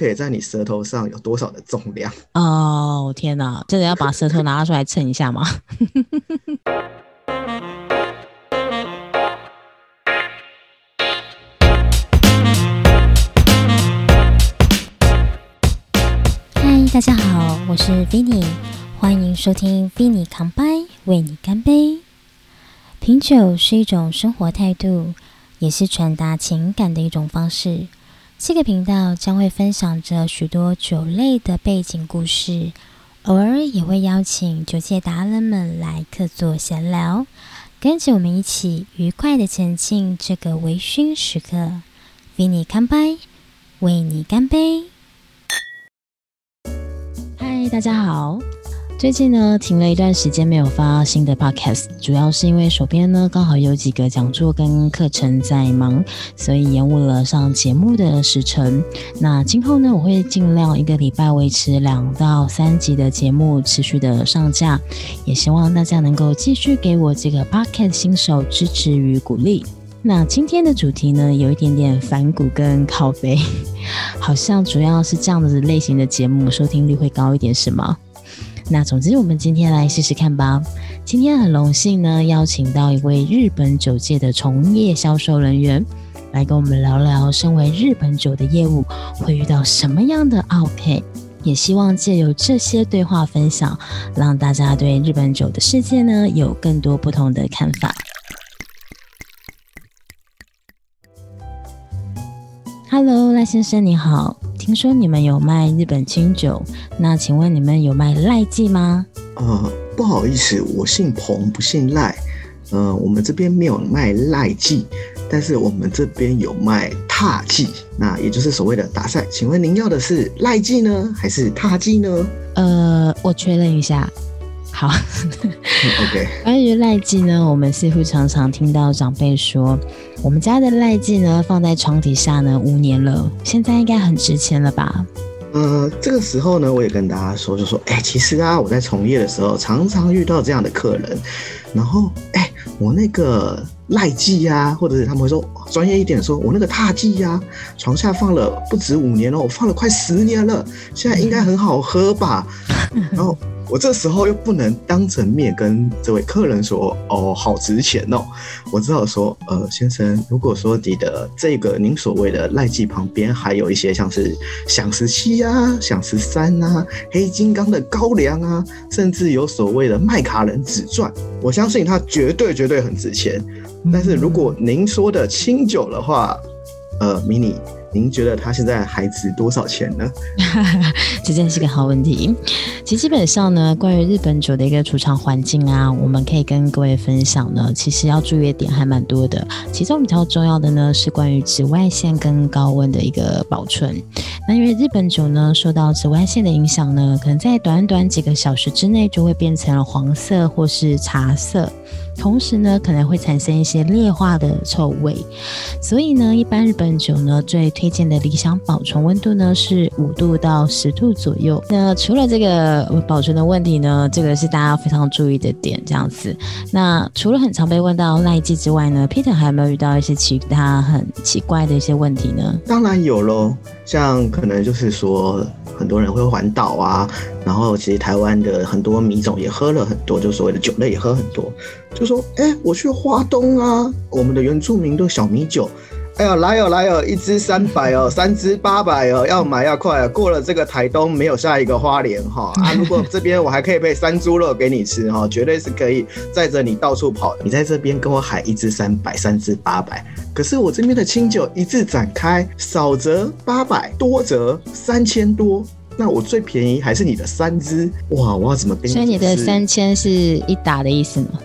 可以在你舌头上有多少的重量？哦，天哪，真的要把舌头拿出来称一下吗？嗨，大家好，我是 Vinny，欢迎收听 Vinny 扛杯，为你干杯。品酒是一种生活态度，也是传达情感的一种方式。这个频道将会分享着许多酒类的背景故事，偶尔也会邀请酒界达人们来客座闲聊，跟着我们一起愉快的前进这个微醺时刻。为你干杯，为你干杯！嗨，大家好。最近呢，停了一段时间没有发新的 podcast，主要是因为手边呢刚好有几个讲座跟课程在忙，所以延误了上节目的时程。那今后呢，我会尽量一个礼拜维持两到三集的节目持续的上架，也希望大家能够继续给我这个 podcast 新手支持与鼓励。那今天的主题呢，有一点点反骨跟靠背，好像主要是这样子类型的节目收听率会高一点，是吗？那总之，我们今天来试试看吧。今天很荣幸呢，邀请到一位日本酒界的从业销售人员，来跟我们聊聊身为日本酒的业务会遇到什么样的奥配。也希望借由这些对话分享，让大家对日本酒的世界呢有更多不同的看法。Hello，赖先生你好，听说你们有卖日本清酒，那请问你们有卖赖记吗？呃，不好意思，我姓彭，不姓赖。呃，我们这边没有卖赖记，但是我们这边有卖踏记，那也就是所谓的打赛。请问您要的是赖记呢，还是踏记呢？呃，我确认一下。好，OK。关于赖记呢，我们似乎常常听到长辈说，我们家的赖记呢放在床底下呢五年了，现在应该很值钱了吧？呃，这个时候呢，我也跟大家说，就说，哎，其实啊，我在从业的时候常常遇到这样的客人，然后，哎，我那个赖记呀，或者是他们会说专业一点，说我那个踏记呀，床下放了不止五年了，我放了快十年了，现在应该很好喝吧？然后。我这时候又不能当着面跟这位客人说哦，好值钱哦。我只好说，呃，先生，如果说你的这个您所谓的赖记旁边还有一些像是响十七啊、响十三啊、黑金刚的高粱啊，甚至有所谓的麦卡伦紫钻，我相信它绝对绝对很值钱。但是如果您说的清酒的话，呃，迷你。您觉得它现在还值多少钱呢？这真是个好问题。其实基本上呢，关于日本酒的一个储藏环境啊，我们可以跟各位分享呢。其实要注意的点还蛮多的，其中比较重要的呢是关于紫外线跟高温的一个保存。那因为日本酒呢受到紫外线的影响呢，可能在短短几个小时之内就会变成了黄色或是茶色。同时呢，可能会产生一些劣化的臭味，所以呢，一般日本酒呢，最推荐的理想保存温度呢是五度到十度左右。那除了这个保存的问题呢，这个是大家非常注意的点，这样子。那除了很常被问到赖季之外呢，Peter 还有没有遇到一些其他很奇怪的一些问题呢？当然有喽，像可能就是说。很多人会环岛啊，然后其实台湾的很多米种也喝了很多，就所谓的酒类也喝很多，就说，哎，我去花东啊，我们的原住民都小米酒。哎呦，来哦来哦，一支三百哦，三支八百哦，要买要快。过了这个台东，没有下一个花莲哈啊！如果这边我还可以配山猪肉给你吃哈，绝对是可以载着你到处跑。你在这边跟我喊一支三百，三支八百，可是我这边的清酒一字展开，少则八百，多则三千多。那我最便宜还是你的三支哇！我要怎么跟你？所以你的三千是一打的意思吗？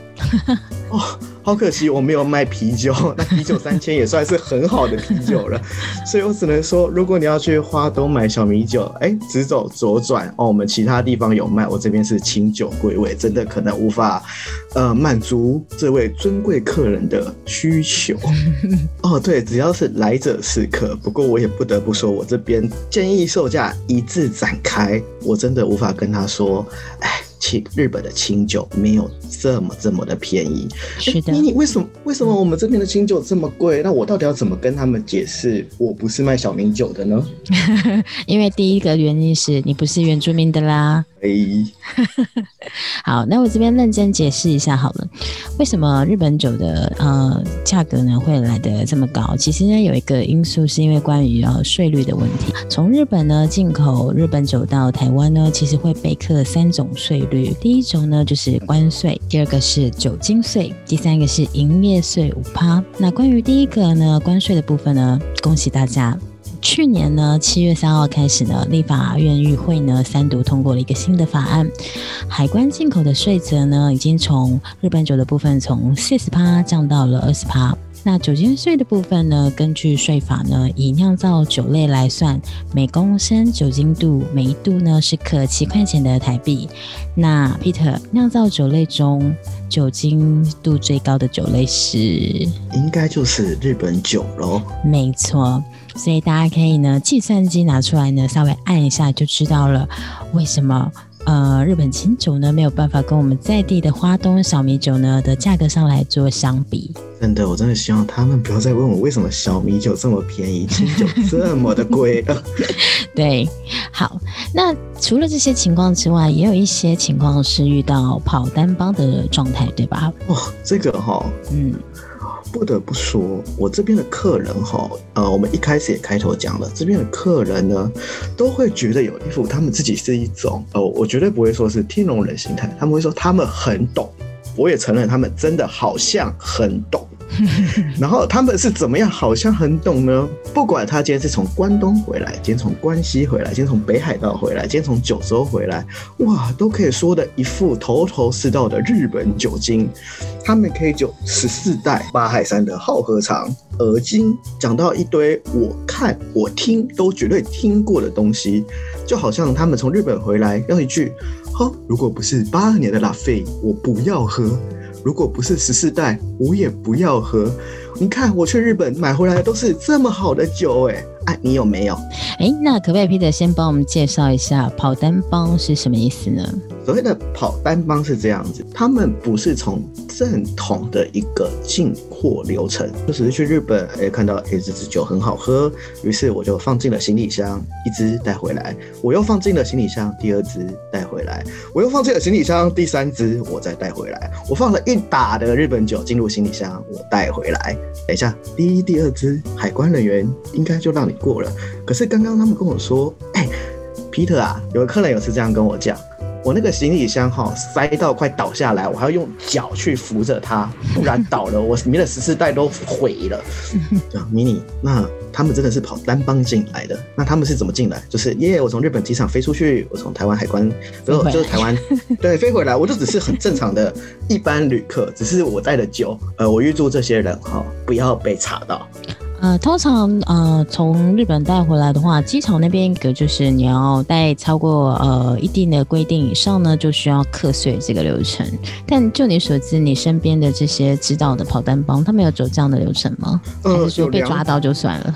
哦。好可惜，我没有卖啤酒。那啤酒三千也算是很好的啤酒了，所以我只能说，如果你要去花东买小米酒，哎，直走左转哦，我们其他地方有卖，我这边是清酒归位，真的可能无法，呃，满足这位尊贵客人的需求。哦，对，只要是来者是客。不过我也不得不说，我这边建议售价一字展开，我真的无法跟他说，哎。清日本的清酒没有这么这么的便宜。是的你你为什么为什么我们这边的清酒这么贵？那我到底要怎么跟他们解释我不是卖小米酒的呢？因为第一个原因是你不是原住民的啦。哎，好，那我这边认真解释一下好了，为什么日本酒的呃价格呢会来的这么高？其实呢有一个因素是因为关于呃税率的问题。从日本呢进口日本酒到台湾呢，其实会被课三种税率。第一种呢就是关税，第二个是酒精税，第三个是营业税五趴。那关于第一个呢关税的部分呢，恭喜大家。去年呢，七月三号开始呢，立法院议会呢三读通过了一个新的法案，海关进口的税则呢，已经从日本酒的部分从四十趴降到了二十趴。那酒精税的部分呢，根据税法呢，以酿造酒类来算，每公升酒精度每一度呢是可七块钱的台币。那 Peter，酿造酒类中酒精度最高的酒类是？应该就是日本酒喽。没错。所以大家可以呢，计算机拿出来呢，稍微按一下就知道了，为什么呃日本清酒呢没有办法跟我们在地的花东小米酒呢的价格上来做相比？真的，我真的希望他们不要再问我为什么小米酒这么便宜，清酒这么的贵了。对，好，那除了这些情况之外，也有一些情况是遇到跑单帮的状态，对吧？哦，这个哈，嗯。不得不说，我这边的客人哈，呃，我们一开始也开头讲了，这边的客人呢，都会觉得有一副他们自己是一种，呃，我绝对不会说是天龙人心态，他们会说他们很懂，我也承认他们真的好像很懂。然后他们是怎么样？好像很懂呢。不管他今天是从关东回来，今天从关西回来，今天从北海道回来，今天从九州回来，哇，都可以说的一副头头是道的日本酒精。他们可以酒十四代八海山的好喝长，而今讲到一堆我看我听都绝对听过的东西，就好像他们从日本回来，要一句：呵，如果不是八二年的拉菲，我不要喝。如果不是十四代，我也不要喝。你看，我去日本买回来的都是这么好的酒，哎，哎，你有没有？哎，那可不可以 Peter 先帮我们介绍一下跑单帮是什么意思呢？所谓的跑单帮是这样子，他们不是从正统的一个进货流程，就只是去日本，哎，看到哎这支酒很好喝，于是我就放进了行李箱，一支带回来，我又放进了行李箱，第二支带回来，我又放进了行李箱，第三支我再带回来，我放了一打的日本酒进入行李箱，我带回来。等一下，第一、第二支海关人员应该就让你过了，可是刚刚他们跟我说，哎，Peter 啊，有个客人有次这样跟我讲。我那个行李箱哈塞到快倒下来，我还要用脚去扶着它，不然倒了，我里面的十四袋都毁了。迷你，那他们真的是跑单帮进来的？那他们是怎么进来？就是耶，我从日本机场飞出去，我从台湾海关，然后就是台湾 对飞回来，我就只是很正常的一般旅客，只是我带的酒，呃，我预祝这些人哈不要被查到。呃，通常呃从日本带回来的话，机场那边一个就是你要带超过呃一定的规定以上呢，就需要课税这个流程。但就你所知，你身边的这些知道的跑单帮，他们有走这样的流程吗？还是说被抓到就算了？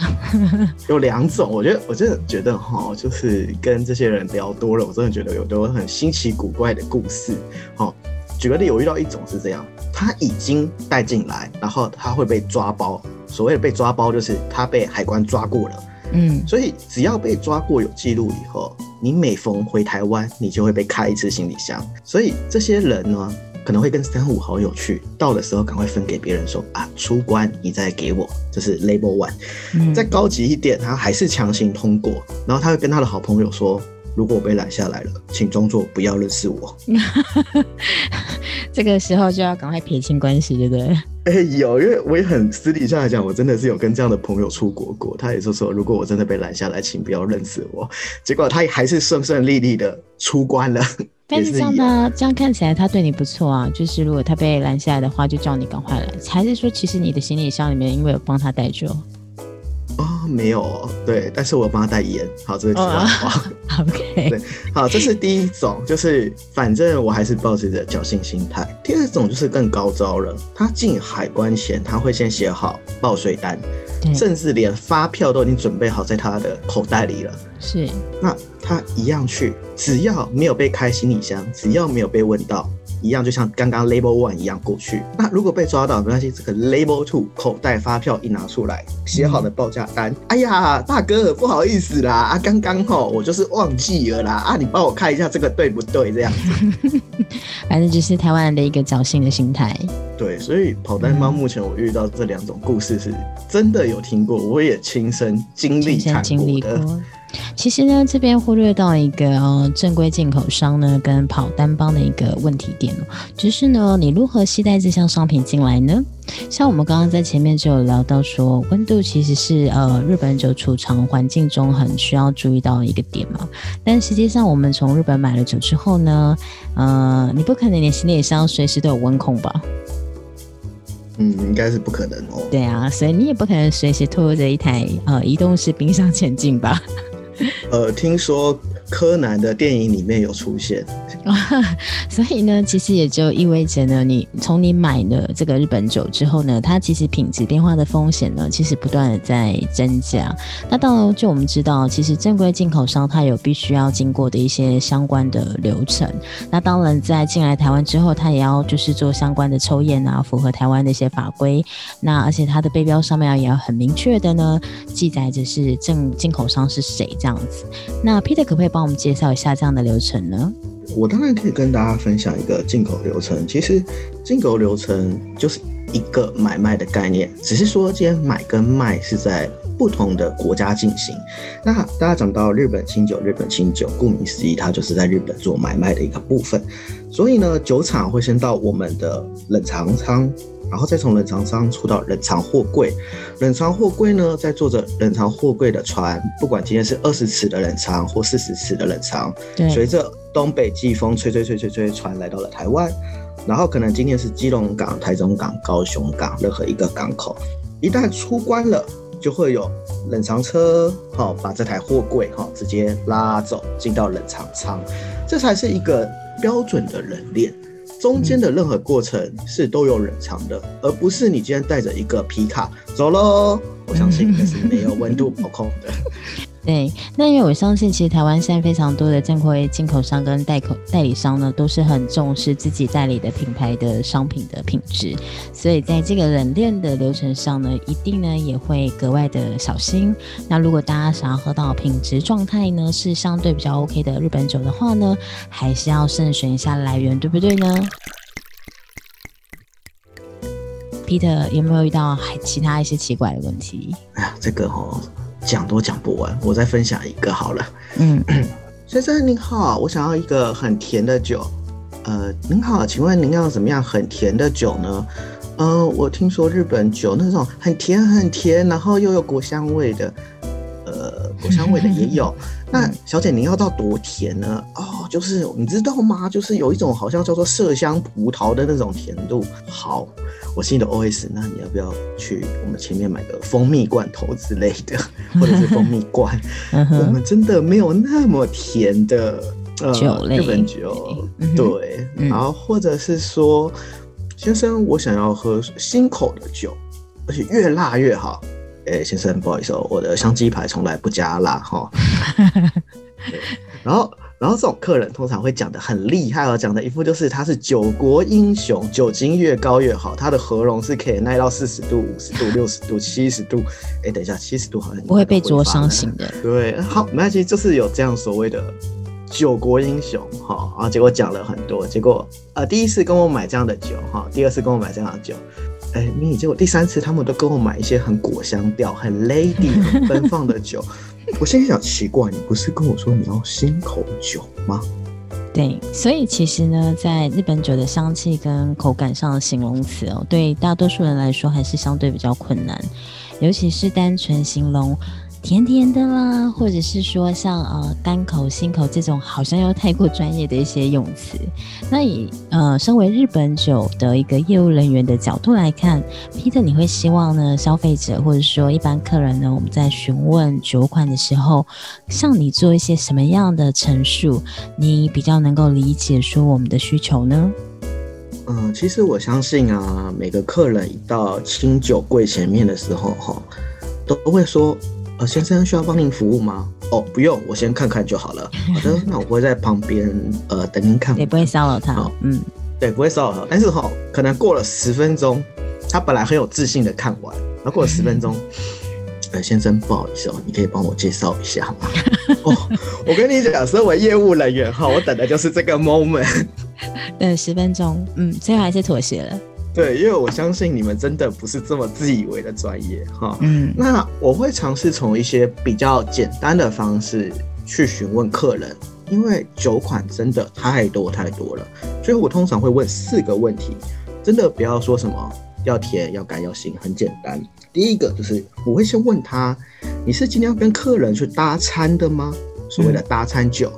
有两种，我觉得我真的觉得哈，就是跟这些人聊多了，我真的觉得有多很新奇古怪的故事。好，举个例，我遇到一种是这样，他已经带进来，然后他会被抓包。所谓的被抓包，就是他被海关抓过了，嗯，所以只要被抓过有记录以后，你每逢回台湾，你就会被开一次行李箱。所以这些人呢，可能会跟三五好友去，到的时候赶快分给别人，说啊，出关你再给我，这是 label one。再高级一点，他还是强行通过，然后他会跟他的好朋友说，如果我被拦下来了，请装作不要认识我。这个时候就要赶快撇清关系，对不对？哎，有，因为我也很私底下来讲，我真的是有跟这样的朋友出国过。他也是说，如果我真的被拦下来，请不要认识我。结果他还是顺顺利利的出关了。但是这样呢，这样看起来他对你不错啊。就是如果他被拦下来的话，就叫你赶快来。还是说，其实你的行李箱里面因为有帮他带酒？哦，没有，对，但是我帮他带烟。好，这个题外话。OK，对，好，这是第一种，就是反正我还是抱着侥幸心态。第二种就是更高招了，他进海关前他会先写好报税单，对甚至连发票都已经准备好在他的口袋里了。是，那他一样去，只要没有被开行李箱，只要没有被问到，一样就像刚刚 Label One 一样过去。那如果被抓到，没关系，这个 Label Two 口袋发票一拿出来，写好的报价单，哎呀，大哥不好意思啦，啊，刚刚吼我就是忘记了啦，啊，你帮我看一下这个对不对？这样子。反正就是台湾人的一个侥幸的心态。对，所以跑单猫目前我遇到这两种故事是真的有听过，我也亲身经历亲身看经历的。。其实呢，这边忽略到一个呃正规进口商呢跟跑单帮的一个问题点哦，就是呢，你如何携带这项商品进来呢？像我们刚刚在前面就有聊到说，温度其实是呃日本酒储藏环境中很需要注意到的一个点嘛。但实际上，我们从日本买了酒之后呢，呃，你不可能连行李箱随时都有温控吧？嗯，应该是不可能哦。对啊，所以你也不可能随时拖着一台呃移动式冰箱前进吧？呃，听说柯南的电影里面有出现，所以呢，其实也就意味着呢，你从你买了这个日本酒之后呢，它其实品质变化的风险呢，其实不断的在增加。那当然，就我们知道，其实正规进口商它有必须要经过的一些相关的流程。那当然，在进来台湾之后，它也要就是做相关的抽验啊，符合台湾的一些法规。那而且它的背标上面也要很明确的呢，记载着是正进口商是谁这样样子。那 Peter 可不可以帮我们介绍一下这样的流程呢？我当然可以跟大家分享一个进口流程。其实进口流程就是一个买卖的概念，只是说今天买跟卖是在不同的国家进行。那大家讲到日本清酒，日本清酒顾名思义，它就是在日本做买卖的一个部分。所以呢，酒厂会先到我们的冷藏仓，然后再从冷藏仓出到冷藏货柜。冷藏货柜呢，再坐着冷藏货柜的船，不管今天是二十尺的冷藏或四十尺的冷藏，对，随着东北季风吹吹吹吹吹，船来到了台湾，然后可能今天是基隆港、台中港、高雄港任何一个港口，一旦出关了，就会有冷藏车，好、把这台货柜哈、直接拉走，进到冷藏仓，这才是一个标准的冷链。中间的任何过程是都有冷藏的，而不是你今天带着一个皮卡走喽。我相信那是没有温度 保控的。对，那因为我相信，其实台湾现在非常多的正规进口商跟代口代理商呢，都是很重视自己代理的品牌的商品的品质，所以在这个冷链的流程上呢，一定呢也会格外的小心。那如果大家想要喝到品质状态呢是相对比较 OK 的日本酒的话呢，还是要慎选一下来源，对不对呢？Peter 有没有遇到还其他一些奇怪的问题？哎呀，这个哦，讲都讲不完，我再分享一个好了。嗯，先生您好，我想要一个很甜的酒。呃，您好，请问您要怎么样很甜的酒呢？呃，我听说日本酒那种很甜很甜，然后又有果香味的，呃，果香味的也有。那小姐您要到多甜呢？哦，就是你知道吗？就是有一种好像叫做麝香葡萄的那种甜度。好，我心里的 OS，那你要不要去我们前面买个蜂蜜罐头之类的，或者是蜂蜜罐？我们真的没有那么甜的呃酒类日本酒，对，嗯然后或者是说，先生，我想要喝新口的酒，而且越辣越好。哎、先生，不好意思哦，我的香鸡排从来不加辣哈。对然后，然后这种客人通常会讲的很厉害哦，讲的一副就是他是九国英雄，酒精越高越好，他的喉咙是可以耐到四十度、五十度、六十度、七十度。哎，等一下，七十度好像不会被灼灼伤型的。对，好，没关系，就是有这样所谓的九国英雄哈，然后结果讲了很多，结果呃第一次跟我买这样的酒哈，第二次跟我买这样的酒，哎，结果第三次他们都跟我买一些很果香调、很 lady、很奔放的酒，我心里想奇怪，你不是跟我说你要新口酒吗？对，所以其实呢，在日本酒的香气跟口感上的形容词哦，对大多数人来说还是相对比较困难，尤其是单纯形容甜甜的啦，或者是说像呃单口、新口这种好像又太过专业的一些用词。那以呃身为日本酒的一个业务人员的角度来看，Peter，你会希望呢消费者或者说一般客人呢，我们在询问酒款的时候，向你做一些什么样的陈述，你比较能够理解说我们的需求呢？嗯，其实我相信啊，每个客人一到清酒柜前面的时候，哈，都会说，呃，先生需要帮您服务吗？哦，不用，我先看看就好了。好的，那我会在旁边呃等您看。也不会骚扰他。好嗯，对，不会骚扰他。但是哈、可能过了十分钟，他本来很有自信的看完，然后过了十分钟，呃，先生不好意思哦，你可以帮我介绍一下吗？哦，我跟你讲，身为业务人员哈，我等的就是这个 moment。等十分钟，嗯，最后还是妥协了。对，因为我相信你们真的不是这么自以为的专业哈。嗯那我会尝试从一些比较简单的方式去询问客人，因为酒款真的太多太多了，所以我通常会问四个问题，真的不要说什么要甜、要干、要辛，很简单。第一个就是我会先问他，你是今天要跟客人去搭餐的吗？所谓的搭餐酒，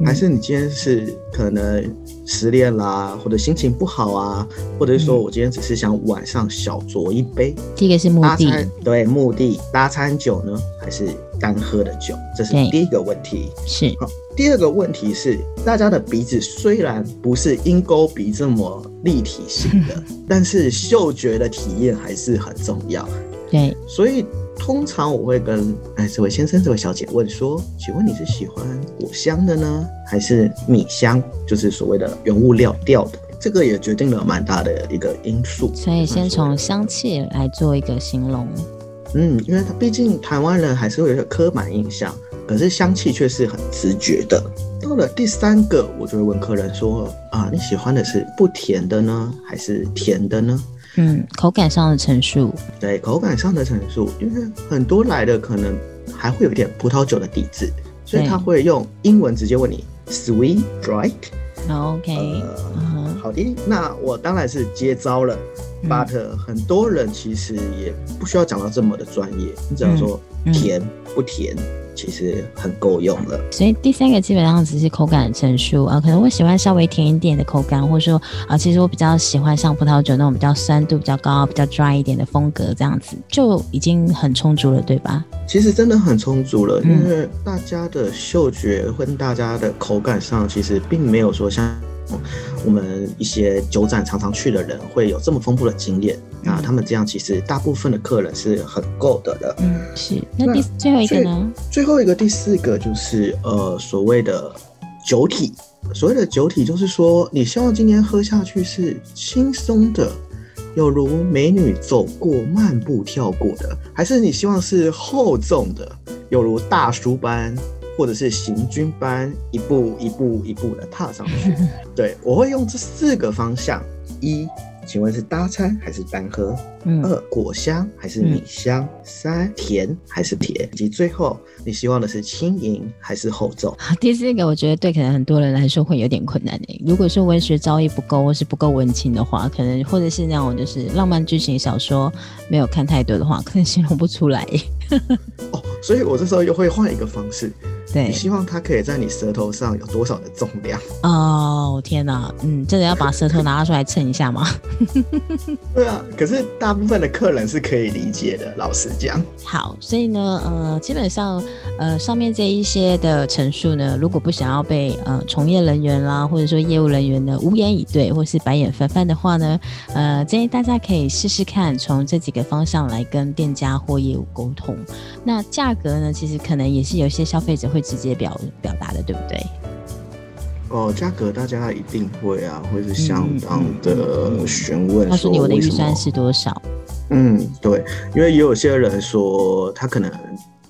嗯还是你今天是可能失恋啦，或者心情不好啊，或者是说嗯我今天只是想晚上小酌一杯，第一个是目的，对目的搭餐酒呢，还是单喝的酒？这是第一个问题。是好，第二个问题是，大家的鼻子虽然不是鹰钩鼻这么立体型的，但是嗅觉的体验还是很重要。对，所以通常我会跟哎这位先生、这位小姐问说，请问你是喜欢果香的呢，还是米香？就是所谓的原物料调的。这个也决定了蛮大的一个因素。所以先从香气来做一个形容。嗯，因为它毕竟台湾人还是会有点刻板印象，可是香气却是很直觉的。到了第三个，我就会问客人说：啊，你喜欢的是不甜的呢，还是甜的呢？嗯，口感上的陈述，对，口感上的陈述，因为很多来的可能还会有一点葡萄酒的底子，所以他会用英文直接问你 sweet, dry。OK，好的，那我当然是接招了。嗯 but 很多人其实也不需要讲到这么的专业，你只要说甜不甜，其实很够用了。所以第三个基本上只是口感的陈述啊，可能我喜欢稍微甜一点的口感，或者说啊，其实我比较喜欢像葡萄酒那种比较酸度比较高、比较 dry 一点的风格，这样子就已经很充足了，对吧？其实真的很充足了，嗯因为大家的嗅觉跟大家的口感上，其实并没有说像我们一些酒展常常去的人会有这么丰富的经验。那他们这样，其实大部分的客人是很够的了。嗯，是。那那第最后一个呢？最后一个第四个就是呃所谓的酒体，所谓的酒体就是说，你希望今天喝下去是轻松的，有如美女走过、漫步跳过的，还是你希望是厚重的，有如大叔般或者是行军般一步一步一步的踏上去？对我会用这四个方向：一，请问是搭餐还是单喝？嗯，二果香还是米香？三甜还是甜？以及最后你希望的是轻盈还是厚重？好，第四个我觉得对可能很多人来说会有点困难诶。如果说文学造诣不够，或是不够文青的话，可能或者是那种就是浪漫剧情小说没有看太多的话，可能形容不出来。哦，所以我这时候又会换一个方式，对你，希望它可以在你舌头上有多少的重量？哦天哪，嗯，真的要把舌头拿出来称一下吗？对啊，可是大部分的客人是可以理解的，老实讲。好，所以呢，呃，基本上，呃，上面这一些的陈述呢，如果不想要被呃从业人员啦，或者说业务人员呢无言以对，或是白眼翻翻的话呢，呃，建议大家可以试试看，从这几个方向来跟店家或业务沟通。那价格呢，其实可能也是有一些消费者会直接表表达的，对不对？哦，价格大家一定会啊，会是相当嗯的询问。告诉你我的预算是多少？嗯，对，因为也有些人说他可能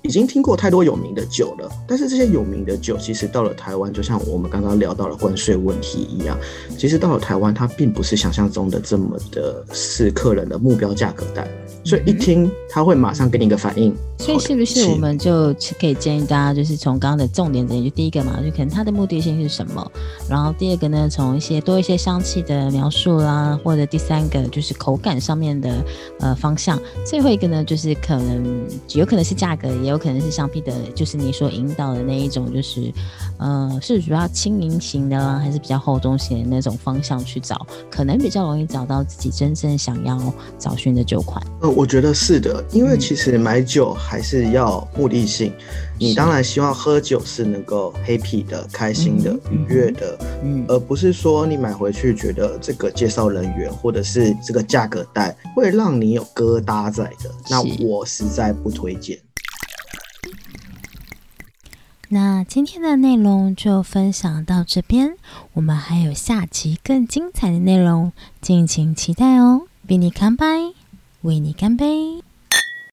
已经听过太多有名的酒了，但是这些有名的酒其实到了台湾，就像我们刚刚聊到了关税问题一样，其实到了台湾，它并不是想象中的这么的是客人的目标价格带，所以一听他会马上给你一个反应。所以是不是我们就可以建议大家，就是从刚刚的重点整理，就第一个嘛，就可能它的目的性是什么，然后第二个呢，从一些多一些香气的描述啦，或者第三个就是口感上面的呃方向，最后一个呢，就是可能有可能是价格，也有可能是香槟的，就是你所引导的那一种，就是呃是主要轻盈型的啦，还是比较厚重型的那种方向去找，可能比较容易找到自己真正想要找寻的酒款。呃，我觉得是的，因为嗯其实买酒还是要目的性。你当然希望喝酒是能够 happy 的、开心的、愉悦的，嗯而不是说你买回去觉得这个介绍人员或者是这个价格带会让你有疙瘩在的，那我实在不推荐。那今天的内容就分享到这边，我们还有下集更精彩的内容，敬请期待哦！为你干杯，为你干杯。